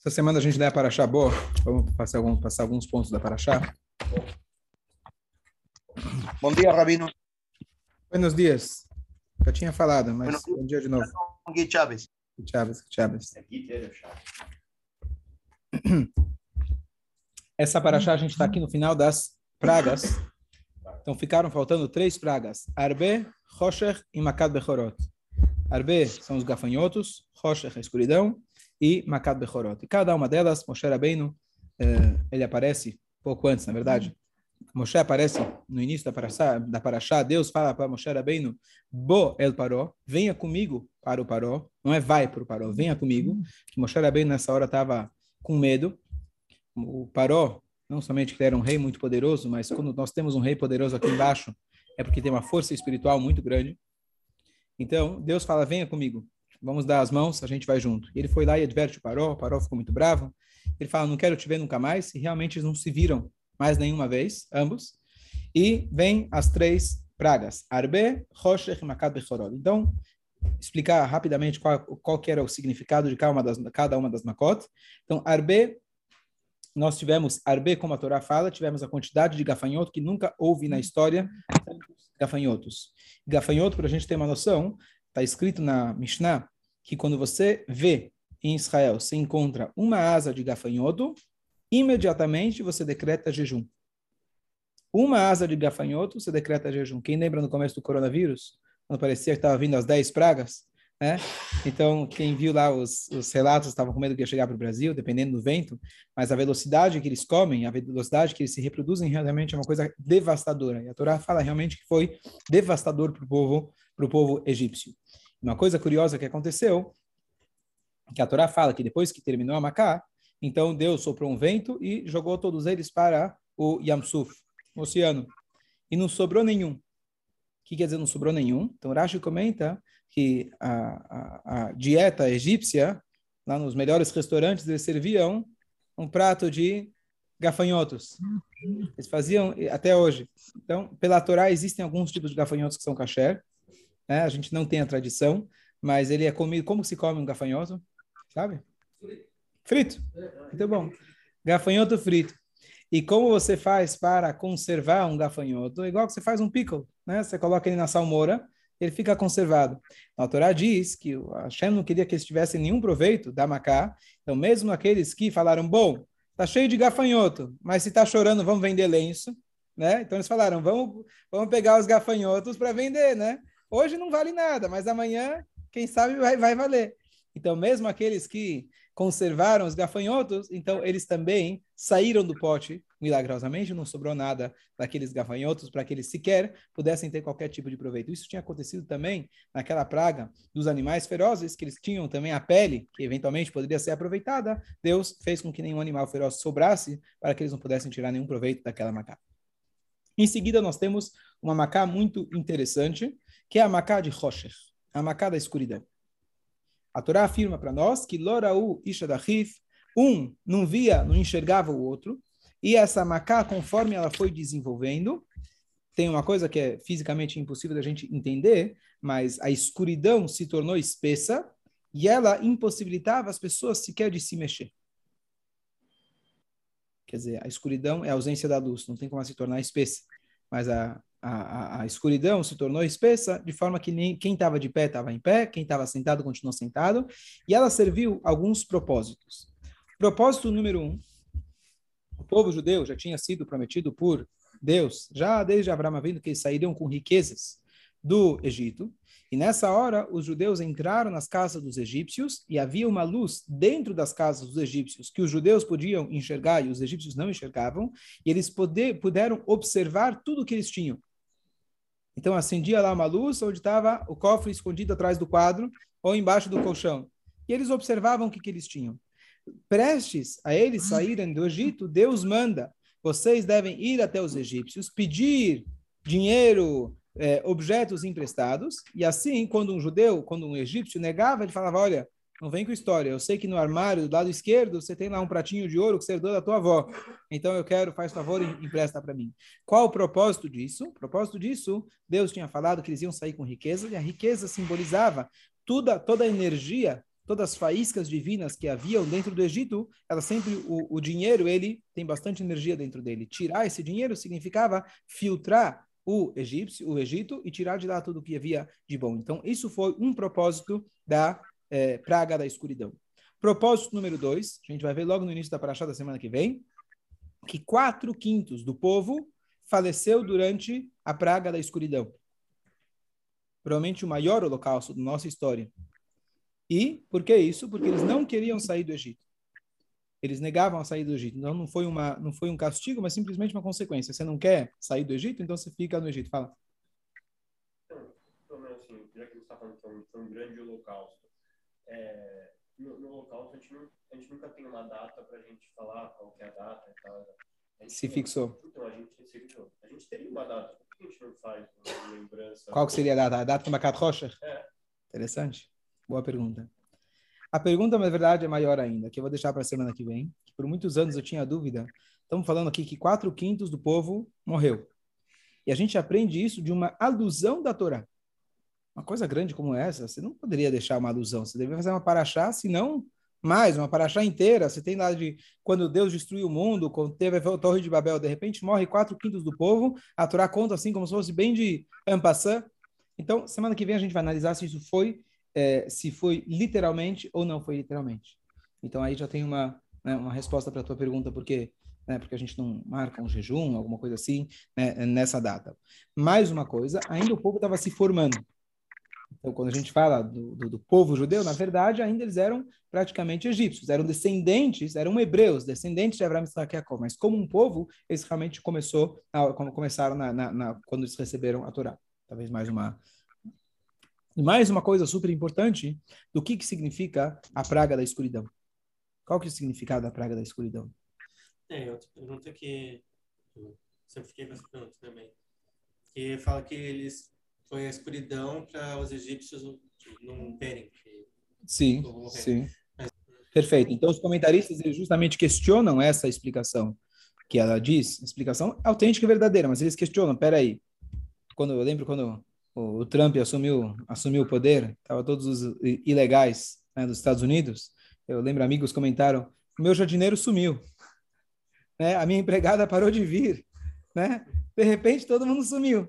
Essa semana a gente lê a Paraxá boa. Vamos passar, algum, passar alguns pontos da Paraxá. Bom dia, Rabino. Buenos dias. Já tinha falado, mas bom dia de novo. Gui Chaves. Chaves, Chaves. Essa Paraxá a gente está aqui no final das pragas. Então ficaram faltando três pragas. Arbe, Rosher e Makad Bechorot. Arbe são os gafanhotos, Rosher a escuridão e Makad Bechorot. E cada uma delas, Moshe Rabbeinu, eh, ele aparece pouco antes, na verdade. Moshe aparece no início da Paraxá, da Paraxá Deus fala para Moshe Rabbeinu, Bo el Paró, venha comigo para o Paró, não é vai para o Paró, venha comigo, que Moshe Rabbeinu nessa hora estava com medo, o Paró, não somente que era um rei muito poderoso, mas quando nós temos um rei poderoso aqui embaixo, é porque tem uma força espiritual muito grande. Então, Deus fala, venha comigo, vamos dar as mãos, a gente vai junto. E ele foi lá e adverte o Paró, o Paró ficou muito bravo, ele fala, não quero te ver nunca mais, e realmente eles não se viram mais nenhuma vez, ambos. E vem as três pragas, Arbe, Roshech e Makad Bechorod. Então, explicar rapidamente qual, qual que era o significado de cada uma das, cada uma das Makot. Então, Arbe, nós tivemos Arbe, como a Torá fala, tivemos a quantidade de gafanhoto que nunca houve na história, gafanhotos. Gafanhoto, para a gente ter uma noção, está escrito na Mishnah que quando você vê em Israel, se encontra uma asa de gafanhoto, imediatamente você decreta jejum. Uma asa de gafanhoto, você decreta jejum. Quem lembra no começo do coronavírus, quando parecia que estava vindo as 10 pragas, né? Então, quem viu lá os, os relatos estava com medo que ia chegar para o Brasil, dependendo do vento, mas a velocidade que eles comem, a velocidade que eles se reproduzem, realmente é uma coisa devastadora. E a Torá fala realmente que foi devastador para o povo, para o povo egípcio. Uma coisa curiosa que aconteceu, que a Torá fala que depois que terminou a Macá, então Deus soprou um vento e jogou todos eles para o Yamsuf, o oceano. E não sobrou nenhum. Que quer dizer não sobrou nenhum? Então Rashi comenta que a, a, a dieta egípcia, lá nos melhores restaurantes, eles serviam um prato de gafanhotos. Eles faziam até hoje. Então, pela Torá, existem alguns tipos de gafanhotos que são kasher. Né? A gente não tem a tradição, mas ele é comido. Como se come um gafanhoto? Sabe? Frito. Muito bom. Gafanhoto frito. E como você faz para conservar um gafanhoto? Igual que você faz um pickle, né? Você coloca ele na salmoura, ele fica conservado. A Torá diz que a Hashem não queria que eles tivessem nenhum proveito da macá. Então, mesmo aqueles que falaram, bom, tá cheio de gafanhoto, mas se tá chorando, vamos vender lenço, né? Então, eles falaram, vamos, vamos pegar os gafanhotos para vender, né? Hoje não vale nada, mas amanhã, quem sabe, vai, vai valer. Então, mesmo aqueles que conservaram os gafanhotos, então eles também saíram do pote milagrosamente, não sobrou nada daqueles gafanhotos para que eles sequer pudessem ter qualquer tipo de proveito. Isso tinha acontecido também naquela praga dos animais ferozes, que eles tinham também a pele, que eventualmente poderia ser aproveitada. Deus fez com que nenhum animal feroz sobrasse para que eles não pudessem tirar nenhum proveito daquela macá. Em seguida, nós temos uma macá muito interessante, que é a macá de Rocher, a macá da escuridão. A Torá afirma para nós que Loraú Ishadachif, um não via, não enxergava o outro, e essa macá, conforme ela foi desenvolvendo, tem uma coisa que é fisicamente impossível da gente entender, mas a escuridão se tornou espessa e ela impossibilitava as pessoas sequer de se mexer. Quer dizer, a escuridão é a ausência da luz, não tem como ela se tornar espessa. Mas a, a, a, a, escuridão se tornou espessa, de forma que nem, quem estava de pé estava em pé, quem estava sentado continuou sentado, e ela serviu alguns propósitos. Propósito número um: o povo judeu já tinha sido prometido por Deus, já desde Abraão vindo, que eles sairiam com riquezas do Egito, e nessa hora os judeus entraram nas casas dos egípcios e havia uma luz dentro das casas dos egípcios que os judeus podiam enxergar e os egípcios não enxergavam, e eles poder, puderam observar tudo o que eles tinham. Então acendia lá uma luz onde estava o cofre escondido atrás do quadro ou embaixo do colchão. E eles observavam o que, que eles tinham. Prestes a eles saírem do Egito, Deus manda: vocês devem ir até os egípcios, pedir dinheiro, eh, objetos emprestados. E assim, quando um judeu, quando um egípcio negava, ele falava: olha, não vem com história. Eu sei que no armário do lado esquerdo você tem lá um pratinho de ouro que você herdou da tua avó. Então eu quero, faz favor e empresta para mim. Qual o propósito disso? O propósito disso, Deus tinha falado que eles iam sair com riqueza e a riqueza simbolizava toda toda a energia todas as faíscas divinas que haviam dentro do Egito, ela sempre o, o dinheiro ele tem bastante energia dentro dele. Tirar esse dinheiro significava filtrar o egípcio, o Egito e tirar de lá tudo o que havia de bom. Então isso foi um propósito da é, praga da escuridão. Propósito número dois, a gente vai ver logo no início da paraxá da semana que vem, que quatro quintos do povo faleceu durante a praga da escuridão. Provavelmente o maior holocausto da nossa história. E por que isso? Porque eles não queriam sair do Egito. Eles negavam a sair do Egito. Então não foi uma não foi um castigo, mas simplesmente uma consequência. Você não quer sair do Egito, então você fica no Egito. Fala. Então, assim, já que você está falando que foi um, grande holocausto, é, no, no holocausto a gente, não, a gente nunca tem uma data para a gente falar qual é a data e tal. Se fixou. Então, a gente se fixou. A gente teria uma data. Por que a gente não faz uma lembrança? Qual que seria a data? A data do Macat Rocha? É. Interessante. Boa pergunta. A pergunta, na verdade, é maior ainda, que eu vou deixar para a semana que vem. Por muitos anos eu tinha dúvida. Estamos falando aqui que quatro quintos do povo morreu. E a gente aprende isso de uma alusão da Torá. Uma coisa grande como essa, você não poderia deixar uma alusão. Você deveria fazer uma paraxá, senão mais, uma paraxá inteira. Você tem lá de quando Deus destruiu o mundo, quando teve a Torre de Babel, de repente morre quatro quintos do povo. A Torá conta assim como se fosse bem de ampassã. Então, semana que vem a gente vai analisar se isso foi é, se foi literalmente ou não foi literalmente. Então aí já tem uma, né, uma resposta para a tua pergunta, porque né, porque a gente não marca um jejum, alguma coisa assim, né, nessa data. Mais uma coisa, ainda o povo estava se formando. Então, quando a gente fala do, do, do, povo judeu, na verdade, ainda eles eram praticamente egípcios, eram descendentes, eram hebreus, descendentes de Abraão, e Jacob. Mas como um povo, eles realmente começou, a, começaram na, na, na, quando eles receberam a Torá. Talvez mais uma mais uma coisa super importante do que, que significa a praga da escuridão. Qual que é o significado da praga da escuridão? É, outra pergunta que eu sempre fiquei com essa pergunta também. Que fala que eles foi a escuridão para os egípcios não verem. Sim, sim. Perfeito. Então, os comentaristas eles justamente questionam essa explicação que ela diz, explicação autêntica e verdadeira, mas eles questionam, peraí, quando eu lembro quando o, Trump assumiu, assumiu o poder, estavam todos os ilegais né, dos Estados Unidos. Eu lembro, amigos comentaram: meu jardineiro sumiu, né? a minha empregada parou de vir, né? de repente todo mundo sumiu.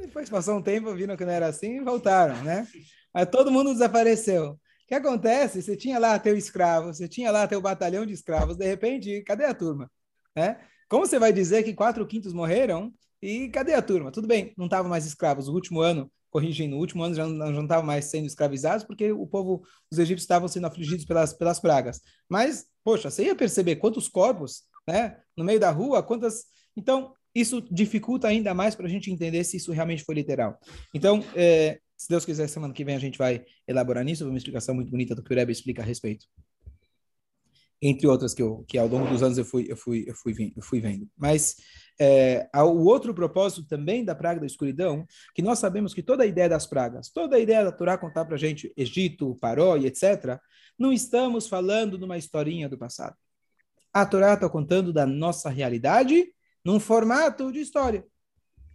Depois passou um tempo, viram que não era assim e voltaram, né? Aí todo mundo desapareceu. O que acontece? Você tinha lá teu escravo, você tinha lá teu batalhão de escravos, de repente, cadê a turma? Né? Como você vai dizer que quatro quintos morreram e cadê a turma? Tudo bem, não estavam mais escravos. No último ano, corrigindo, no último ano já não estavam mais sendo escravizados porque o povo, os egípcios estavam sendo afligidos pelas, pelas pragas. Mas, poxa, você ia perceber quantos corpos, né, no meio da rua, quantas. Então, isso dificulta ainda mais para a gente entender se isso realmente foi literal. Então, é, se Deus quiser, semana que vem a gente vai elaborar nisso, uma explicação muito bonita do que o Rebbe explica a respeito entre outras que, eu, que ao longo dos anos eu fui, eu fui, eu fui, eu fui vendo. Mas é, o outro propósito também da praga da escuridão, que nós sabemos que toda a ideia das pragas, toda a ideia da Torá contar para a gente Egito, Paró e etc., não estamos falando de uma historinha do passado. A Torá está contando da nossa realidade num formato de história.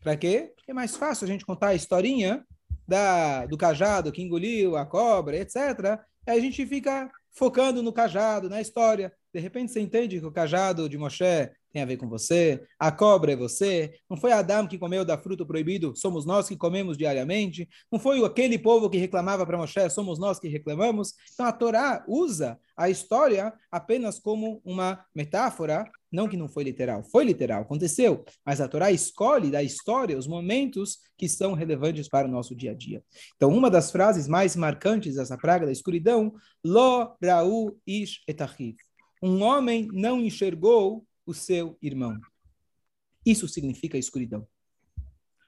Para quê? Porque é mais fácil a gente contar a historinha da, do cajado que engoliu a cobra, etc. A gente fica focando no cajado, na história. De repente você entende que o cajado de Moshe tem a ver com você, a cobra é você, não foi Adão que comeu da fruta proibido, somos nós que comemos diariamente, não foi aquele povo que reclamava para Moshe, somos nós que reclamamos. Então a Torá usa a história apenas como uma metáfora, não que não foi literal, foi literal, aconteceu, mas a Torá escolhe da história os momentos que são relevantes para o nosso dia a dia. Então uma das frases mais marcantes dessa praga da escuridão, Lo Ra'u Ish Etachif. Um homem não enxergou o seu irmão. Isso significa escuridão.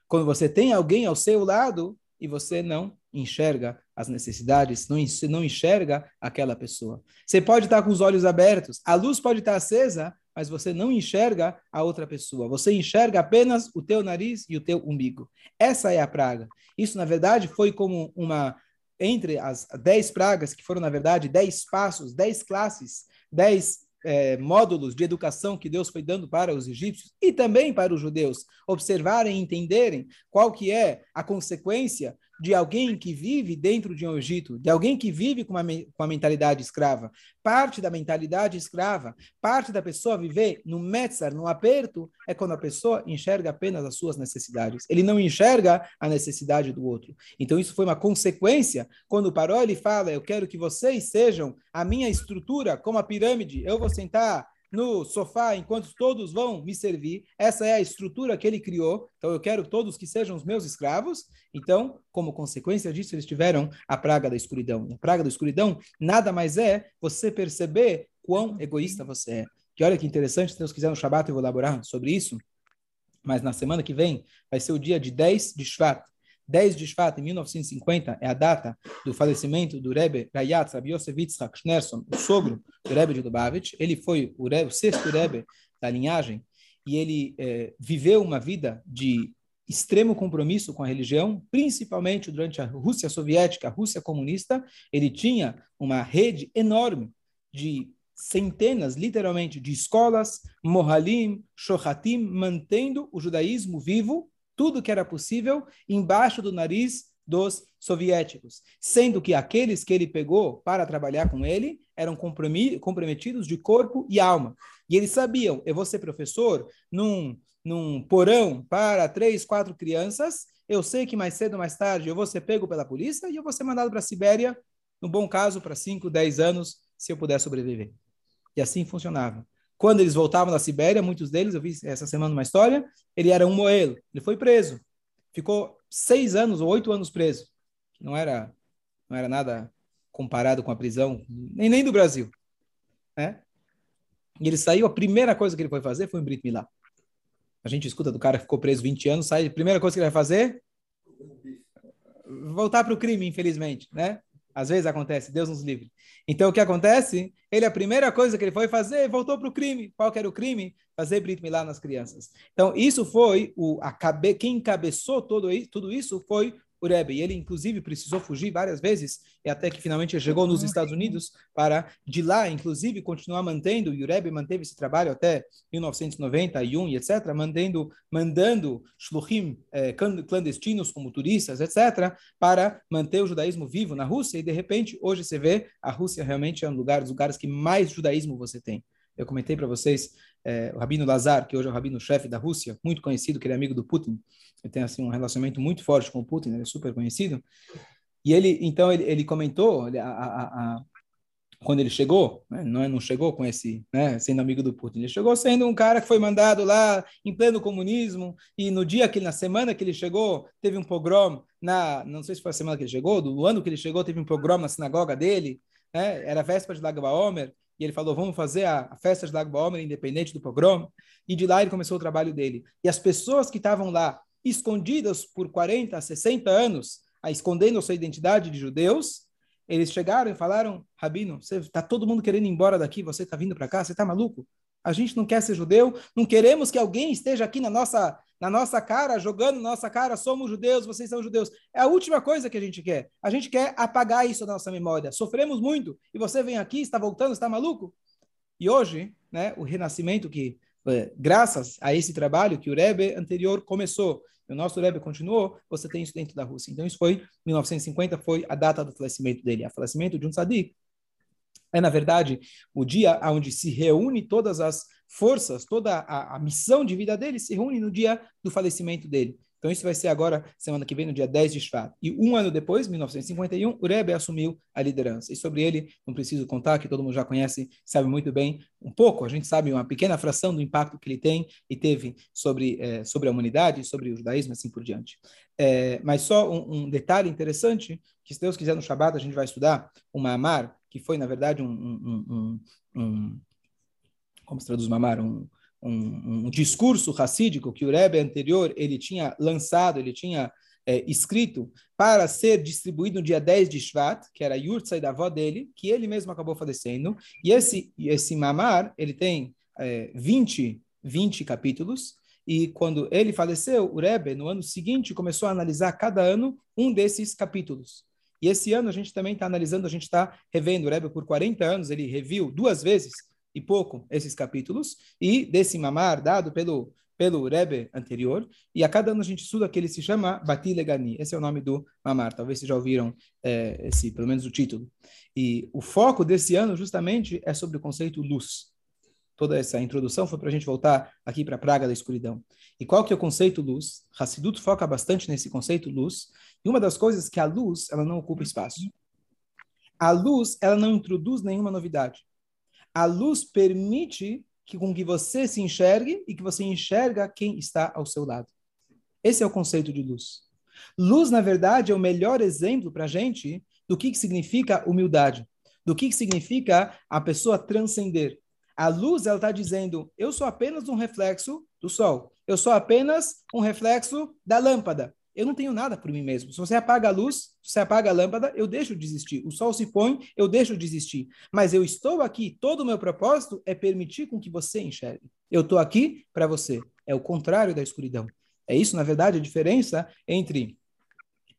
Quando você tem alguém ao seu lado e você não enxerga as necessidades, não enxerga aquela pessoa. Você pode estar com os olhos abertos, a luz pode estar acesa, mas você não enxerga a outra pessoa. Você enxerga apenas o teu nariz e o teu umbigo. Essa é a praga. Isso, na verdade, foi como uma. Entre as dez pragas, que foram, na verdade, dez passos, dez classes, dez é, módulos de educação que Deus foi dando para os egípcios e também para os judeus observarem e entenderem qual que é a consequência de alguém que vive dentro de um Egito, de alguém que vive com uma, com a mentalidade escrava. Parte da mentalidade escrava, parte da pessoa viver no metzar, no aperto, é quando a pessoa enxerga apenas as suas necessidades. Ele não enxerga a necessidade do outro. Então isso foi uma consequência. Quando o Paró ele fala, eu quero que vocês sejam a minha estrutura, como a pirâmide, eu vou sentar no sofá enquanto todos vão me servir. Essa é a estrutura que ele criou. Então eu quero todos que sejam os meus escravos. Então, como consequência disso, eles tiveram a praga da escuridão. A praga da escuridão nada mais é você perceber quão egoísta você é. Que olha que interessante, se Deus quiser no Shabat eu vou elaborar sobre isso. Mas na semana que vem vai ser o dia de 10 de Shvat. 10 de Shvat, em 1950, é a data do falecimento do Rebbe Rayatz Rabbi Yosef Yitzhak o sogro do Rebbe de Lubavitch. Ele foi o, Rebbe, o sexto Rebbe da linhagem e ele é, viveu uma vida de extremo compromisso com a religião, principalmente durante a Rússia soviética, a Rússia comunista. Ele tinha uma rede enorme de centenas, literalmente, de escolas, mohalim, shohatim, mantendo o judaísmo vivo tudo que era possível embaixo do nariz dos soviéticos, sendo que aqueles que ele pegou para trabalhar com ele eram comprometidos de corpo e alma. E eles sabiam, eu vou ser professor num, num porão para três, quatro crianças, eu sei que mais cedo ou mais tarde eu vou ser pego pela polícia e eu vou ser mandado para a Sibéria, no bom caso, para cinco, dez anos, se eu puder sobreviver. E assim funcionava. Quando eles voltavam da Sibéria, muitos deles, eu vi essa semana uma história, ele era um moelo, ele foi preso. Ficou seis anos ou oito anos preso. Não era, não era nada comparado com a prisão, nem, nem do Brasil. Né? E ele saiu, a primeira coisa que ele foi fazer foi um Brit Milá. A gente escuta do cara que ficou preso 20 anos, sai, a primeira coisa que ele vai fazer? Voltar para o crime, infelizmente, né? Às vezes acontece, Deus nos livre. Então, o que acontece? Ele, a primeira coisa que ele foi fazer, voltou para o crime. Qual era o crime? Fazer Brit Milá nas crianças. Então, isso foi, o, a quem encabeçou todo, tudo isso foi o Rebbe. E ele, inclusive, precisou fugir várias vezes, e até que finalmente chegou nos Estados Unidos para, de lá, inclusive, continuar mantendo, e o Rebbe manteve esse trabalho até 1991 e etc., mandando, mandando shluchim eh, clandestinos como turistas, etc., para manter o judaísmo vivo na Rússia, e de repente, hoje você vê, a Rússia realmente é um lugar, dos lugares que mais judaísmo você tem. Eu comentei para vocês é, o Rabino Lazar, que hoje é o rabino-chefe da Rússia, muito conhecido, que ele é amigo do Putin. Ele tem assim um relacionamento muito forte com o Putin, ele é super conhecido. E ele, então, ele, ele comentou, a, a, a, quando ele chegou, né, não, é, não chegou com esse, né, sendo amigo do Putin, ele chegou sendo um cara que foi mandado lá em pleno comunismo, e no dia que, na semana que ele chegou, teve um pogrom, na, não sei se foi a semana que ele chegou, do ano que ele chegou, teve um pogrom na sinagoga dele, né, era véspera de Lag BaOmer, e ele falou, vamos fazer a, a festa de Lag BaOmer independente do pogrom, e de lá ele começou o trabalho dele. E as pessoas que estavam lá, escondidas por 40, 60 anos, a escondendo a sua identidade de judeus, eles chegaram e falaram, Rabino, está todo mundo querendo ir embora daqui, você está vindo para cá, você está maluco? A gente não quer ser judeu, não queremos que alguém esteja aqui na nossa, na nossa cara, jogando na nossa cara, somos judeus, vocês são judeus. É a última coisa que a gente quer. A gente quer apagar isso da nossa memória. Sofremos muito e você vem aqui, está voltando, está maluco? E hoje, né, o renascimento que, é, graças a esse trabalho que o Rebbe anterior começou, o nosso Rebbe continuou, você tem isso dentro da Rússia. Então, isso foi, 1950, foi a data do falecimento dele, o falecimento de um tzadik, é, na verdade, o dia onde se reúne todas as forças, toda a, a, missão de vida dele se reúne no dia do falecimento dele. Então, isso vai ser agora, semana que vem, no dia 10 de Shvat. E um ano depois, 1951, o Rebbe assumiu a liderança. E sobre ele, não preciso contar, que todo mundo já conhece, sabe muito bem, um pouco, a gente sabe uma pequena fração do impacto que ele tem e teve sobre, é, sobre a humanidade, sobre o judaísmo, assim por diante. É, mas só um, um, detalhe interessante, que se Deus quiser no Shabat, a gente vai estudar uma Amar, que foi, na verdade, um, um, um, um como se traduz mamar, um, um, discurso racídico que o Rebbe anterior ele tinha lançado, ele tinha é, escrito para ser distribuído no dia 10 de Shvat, que era a Yurtzai da avó dele, que ele mesmo acabou falecendo. E esse, esse mamar, ele tem é, 20, 20 capítulos, e quando ele faleceu, o Rebbe, no ano seguinte, começou a analisar cada ano um desses capítulos. E esse ano a gente também está analisando, a gente está revendo o Rebbe por 40 anos, ele reviu duas vezes e pouco esses capítulos, e desse mamar dado pelo, pelo Rebbe anterior, e a cada ano a gente estuda que ele se chama Bati Legani. Esse é o nome do Mamar. Talvez vocês já ouviram é, esse, pelo menos o título. E o foco desse ano, justamente, é sobre o conceito luz. Toda essa introdução foi para a gente voltar aqui para a praga da escuridão. E qual que é o conceito luz? Hassidut foca bastante nesse conceito luz. E uma das coisas é que a luz, ela não ocupa espaço. A luz, ela não introduz nenhuma novidade. A luz permite que, com que você se enxergue e que você enxerga quem está ao seu lado. Esse é o conceito de luz. Luz, na verdade, é o melhor exemplo para a gente do que, que significa humildade, do que, que significa a pessoa transcender. A luz, ela está dizendo, eu sou apenas um reflexo do sol. Eu sou apenas um reflexo da lâmpada. Eu não tenho nada por mim mesmo. Se você apaga a luz, se você apaga a lâmpada, eu deixo de existir. O sol se põe, eu deixo de existir. Mas eu estou aqui, todo o meu propósito é permitir com que você enxergue. Eu estou aqui para você. É o contrário da escuridão. É isso, na verdade, a diferença entre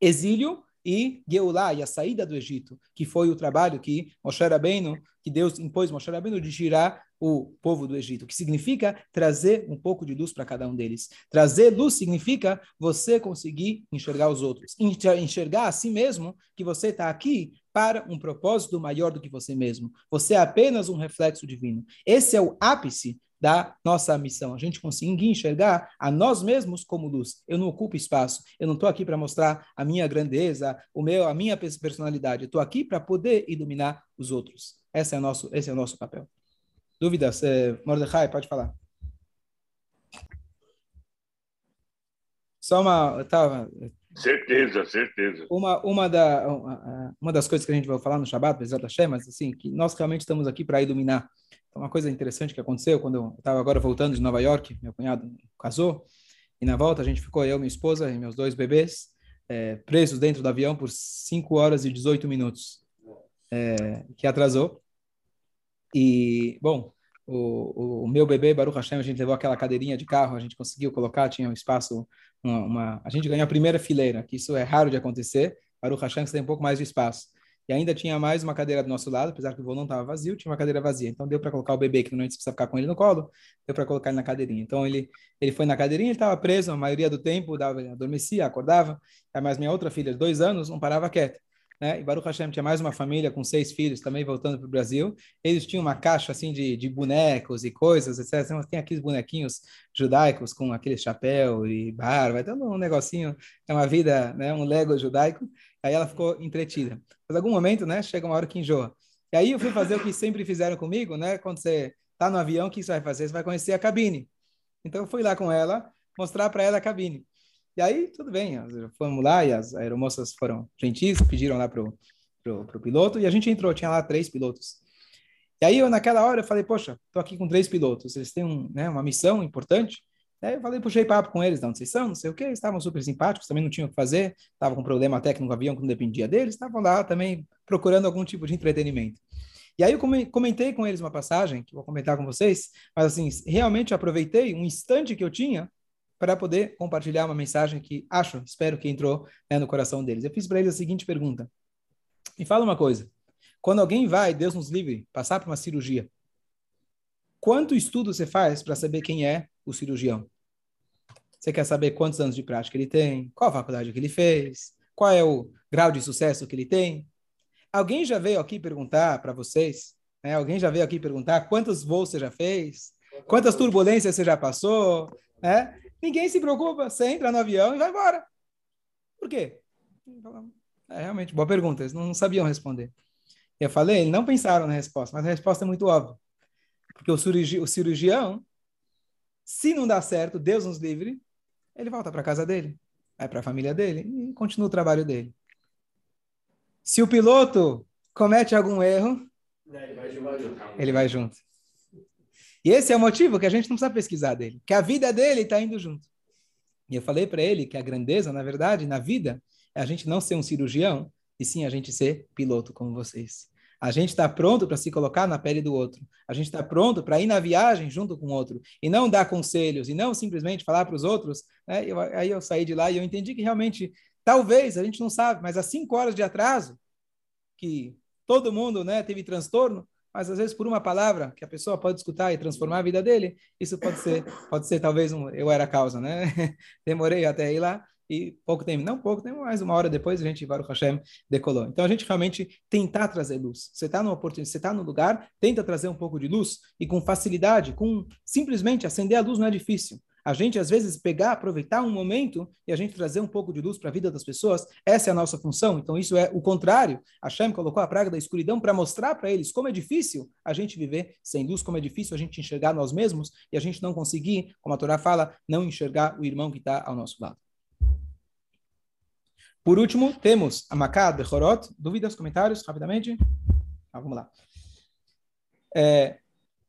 exílio e Geulah, e a saída do Egito, que foi o trabalho que Moshe Rabbeinu, que Deus impôs Moshe Rabbeinu de tirar o povo do Egito, que significa trazer um pouco de luz para cada um deles. Trazer luz significa você conseguir enxergar os outros, enxergar a si mesmo que você está aqui para um propósito maior do que você mesmo. Você é apenas um reflexo divino. Esse é o ápice da nossa missão. A gente conseguir enxergar a nós mesmos como luz. Eu não ocupo espaço. Eu não estou aqui para mostrar a minha grandeza, o meu, a minha personalidade. Eu estou aqui para poder iluminar os outros. Esse é o nosso, esse é o nosso papel. Dúvidas? É, Mordecai, pode falar. Só uma, tava. Certeza, certeza. Uma, uma, da, uma das coisas que a gente vai falar no Shabbat, Bezat Hashem, mas assim, que nós realmente estamos aqui para iluminar então, uma coisa interessante que aconteceu quando eu estava agora voltando de Nova York, meu cunhado casou, e na volta a gente ficou, eu, minha esposa e meus dois bebês, é, presos dentro do avião por 5 horas e 18 minutos, é, que atrasou. E, bom, o, o, meu bebê, Baruch Hashem, a gente levou aquela cadeirinha de carro, a gente conseguiu colocar, tinha um espaço, uma, uma, a gente ganhou a primeira fileira, que isso é raro de acontecer, Baruch Hashem, você tem um pouco mais de espaço. E ainda tinha mais uma cadeira do nosso lado, apesar que o voo não estava vazio, tinha uma cadeira vazia. Então deu para colocar o bebê, que normalmente precisa ficar com ele no colo, deu para colocar ele na cadeirinha. Então ele, ele foi na cadeirinha, ele estava preso, a maioria do tempo dava, adormecia, acordava. Mas minha outra filha, de dois anos, não parava quieta. Né? E Baruch Hashem tinha mais uma família com seis filhos também voltando para o Brasil. Eles tinham uma caixa assim de, de bonecos e coisas, etc. Então, tem aqueles bonequinhos judaicos com aquele chapéu e barba, então um negocinho, é uma vida, né? um Lego judaico. Aí ela ficou entretida. Mas algum momento, né, chega uma hora que enjoa. E aí eu fui fazer o que sempre fizeram comigo, né? Quando você está no avião, o que você vai fazer? Você vai conhecer a cabine. Então eu fui lá com ela, mostrar para ela a cabine. E aí, tudo bem, fomos lá e as aeromoças foram gentis, pediram lá pro, pro, pro piloto e a gente entrou, tinha lá três pilotos. E aí, eu, naquela hora, eu falei, poxa, tô aqui com três pilotos, eles têm um, né, uma missão importante. Aí eu falei, puxei papo com eles, onde vocês são, não sei o quê, estavam super simpáticos, também não tinham o que fazer, estavam com problema técnico no avião que não dependia deles, estavam lá também procurando algum tipo de entretenimento. E aí eu comentei com eles uma passagem, que vou comentar com vocês, mas assim, realmente aproveitei um instante que eu tinha para poder compartilhar uma mensagem que acho, espero que entrou né, no coração deles. Eu fiz para eles a seguinte pergunta. Me fala uma coisa. Quando alguém vai, Deus nos livre, passar por uma cirurgia, quanto estudo você faz para saber quem é o cirurgião? Você quer saber quantos anos de prática ele tem? Qual a faculdade que ele fez? Qual é o grau de sucesso que ele tem? Alguém já veio aqui perguntar para vocês? Né? Alguém já veio aqui perguntar quantos voos você já fez? Quantas turbulências você já passou? Né? Ninguém se preocupa. Você entra no avião e vai embora. Por quê? É realmente boa pergunta. Eles não sabiam responder. Eu falei, não pensaram na resposta, mas a resposta é muito óbvia. Porque o, cirurgi o cirurgião, se não dá certo, Deus nos livre, ele volta para casa dele, vai para a família dele e continua o trabalho dele. Se o piloto comete algum erro, ele vai junto. E esse é o motivo que a gente não precisa pesquisar dele, que a vida dele está indo junto. E eu falei para ele que a grandeza, na verdade, na vida, é a gente não ser um cirurgião, e sim a gente ser piloto como vocês. A gente está pronto para se colocar na pele do outro. A gente está pronto para ir na viagem junto com o outro. E não dar conselhos, e não simplesmente falar para os outros. Né? Eu, aí eu saí de lá e eu entendi que realmente, talvez, a gente não sabe, mas há cinco horas de atraso, que todo mundo né, teve transtorno, mas às vezes por uma palavra que a pessoa pode escutar e transformar a vida dele, isso pode ser, pode ser talvez um, eu era a causa, né? Demorei até ir lá e pouco tempo, não pouco tempo, mas uma hora depois a gente, Baruch Hashem, decolou. Então a gente realmente tentar trazer luz. Você está numa oportunidade, você está no lugar, tenta trazer um pouco de luz e com facilidade, com simplesmente acender a luz não é difícil a gente às vezes pegar, aproveitar um momento e a gente trazer um pouco de luz para a vida das pessoas, essa é a nossa função. Então isso é o contrário. Hashem colocou a praga da escuridão para mostrar para eles como é difícil a gente viver sem luz, como é difícil a gente enxergar nós mesmos e a gente não conseguir, como a Torá fala, não enxergar o irmão que está ao nosso lado. Por último, temos a Makad Bechorot. Dúvidas, comentários, rapidamente? Ah, vamos lá. É,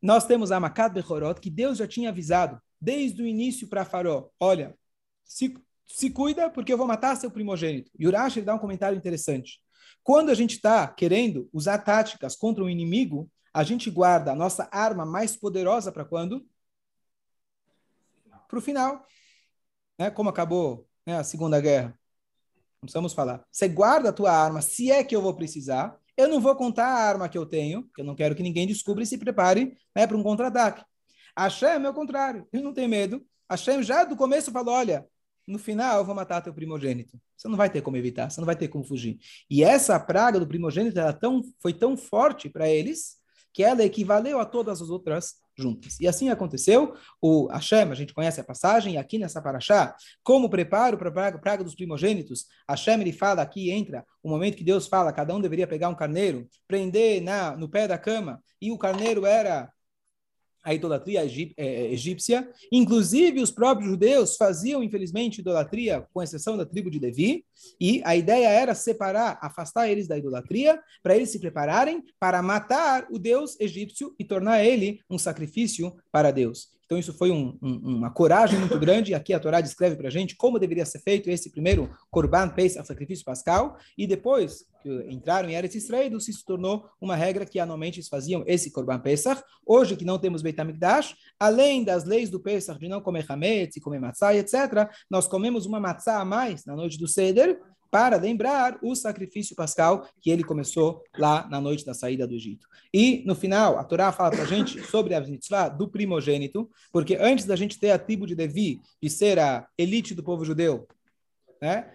nós temos a Makad Bechorot, que Deus já tinha avisado desde o início para Faró, olha, se, se cuida porque eu vou matar seu primogênito. E Urash dá um comentário interessante. Quando a gente está querendo usar táticas contra um inimigo, a gente guarda a nossa arma mais poderosa para quando? Para o final. Né? Como acabou né, a Segunda Guerra. Não precisamos falar. Você guarda a tua arma, se é que eu vou precisar. Eu não vou contar a arma que eu tenho, porque eu não quero que ninguém descubra e se prepare né, para um contra-ataque. Hashem é o contrário, ele não tem medo. Hashem já do começo falou: olha, no final eu vou matar teu primogênito. Você não vai ter como evitar, você não vai ter como fugir. E essa praga do primogênito ela tão, foi tão forte para eles que ela equivaleu a todas as outras juntas. E assim aconteceu. O Hashem, a gente conhece a passagem, aqui nessa paraxá, como preparo para a praga, praga, dos primogênitos, Hashem ele fala aqui, entra o momento que Deus fala, cada um deveria pegar um carneiro, prender na, no pé da cama, e o carneiro era a idolatria é, é, egípcia. Inclusive, os próprios judeus faziam, infelizmente, idolatria, com exceção da tribo de Levi, e a ideia era separar, afastar eles da idolatria, para eles se prepararem para matar o deus egípcio e tornar ele um sacrifício para Deus. Então, isso foi um, um, uma coragem muito grande. Aqui a Torá descreve para a gente como deveria ser feito esse primeiro Korban Pesach, sacrifício pascal, e depois que entraram em Eretz Israel, se tornou uma regra que anualmente eles faziam esse Korban Pesach. Hoje, que não temos Beit HaMikdash, além das leis do Pesach de não comer hametz e comer matzah, etc., nós comemos uma matzah a mais na noite do Seder, para lembrar o sacrifício pascal que ele começou lá na noite da saída do Egito. E, no final, a Torá fala para a gente sobre a mitzvah do primogênito, porque antes da gente ter a tribo de Levi, de ser a elite do povo judeu, né?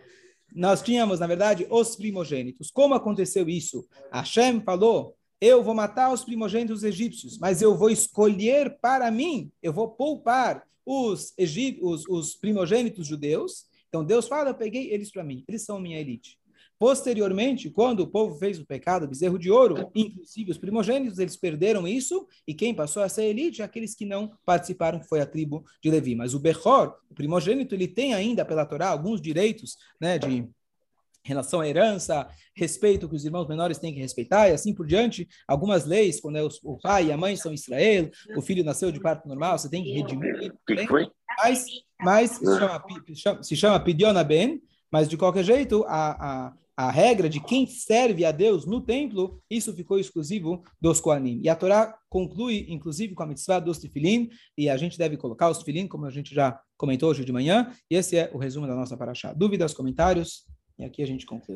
nós tínhamos, na verdade, os primogênitos. Como aconteceu isso? Hashem falou, eu vou matar os primogênitos egípcios, mas eu vou escolher para mim, eu vou poupar os, os, os primogênitos judeus, então Deus fala, eu peguei eles para mim, eles são minha elite. Posteriormente, quando o povo fez o pecado, bezerro de ouro, inclusive os primogênitos, eles perderam isso, e quem passou a ser elite, aqueles que não participaram, foi a tribo de Levi. Mas o Bechor, o primogênito, ele tem ainda pela Torá alguns direitos, né, de relação à herança, respeito que os irmãos menores têm que respeitar e assim por diante. Algumas leis, quando é o pai e a mãe são Israel, o filho nasceu de parto normal, você tem que redimir. Foi? Mas, mas se chama, se chama Pidiona Ben, mas de qualquer jeito, a, a, a regra de quem serve a Deus no templo, isso ficou exclusivo dos Koanim. E a Torá conclui, inclusive, com a mitzvah dos tefilim, e a gente deve colocar os tefilim, como a gente já comentou hoje de manhã, e esse é o resumo da nossa paraxá. Dúvidas, comentários? E aqui a gente conclui.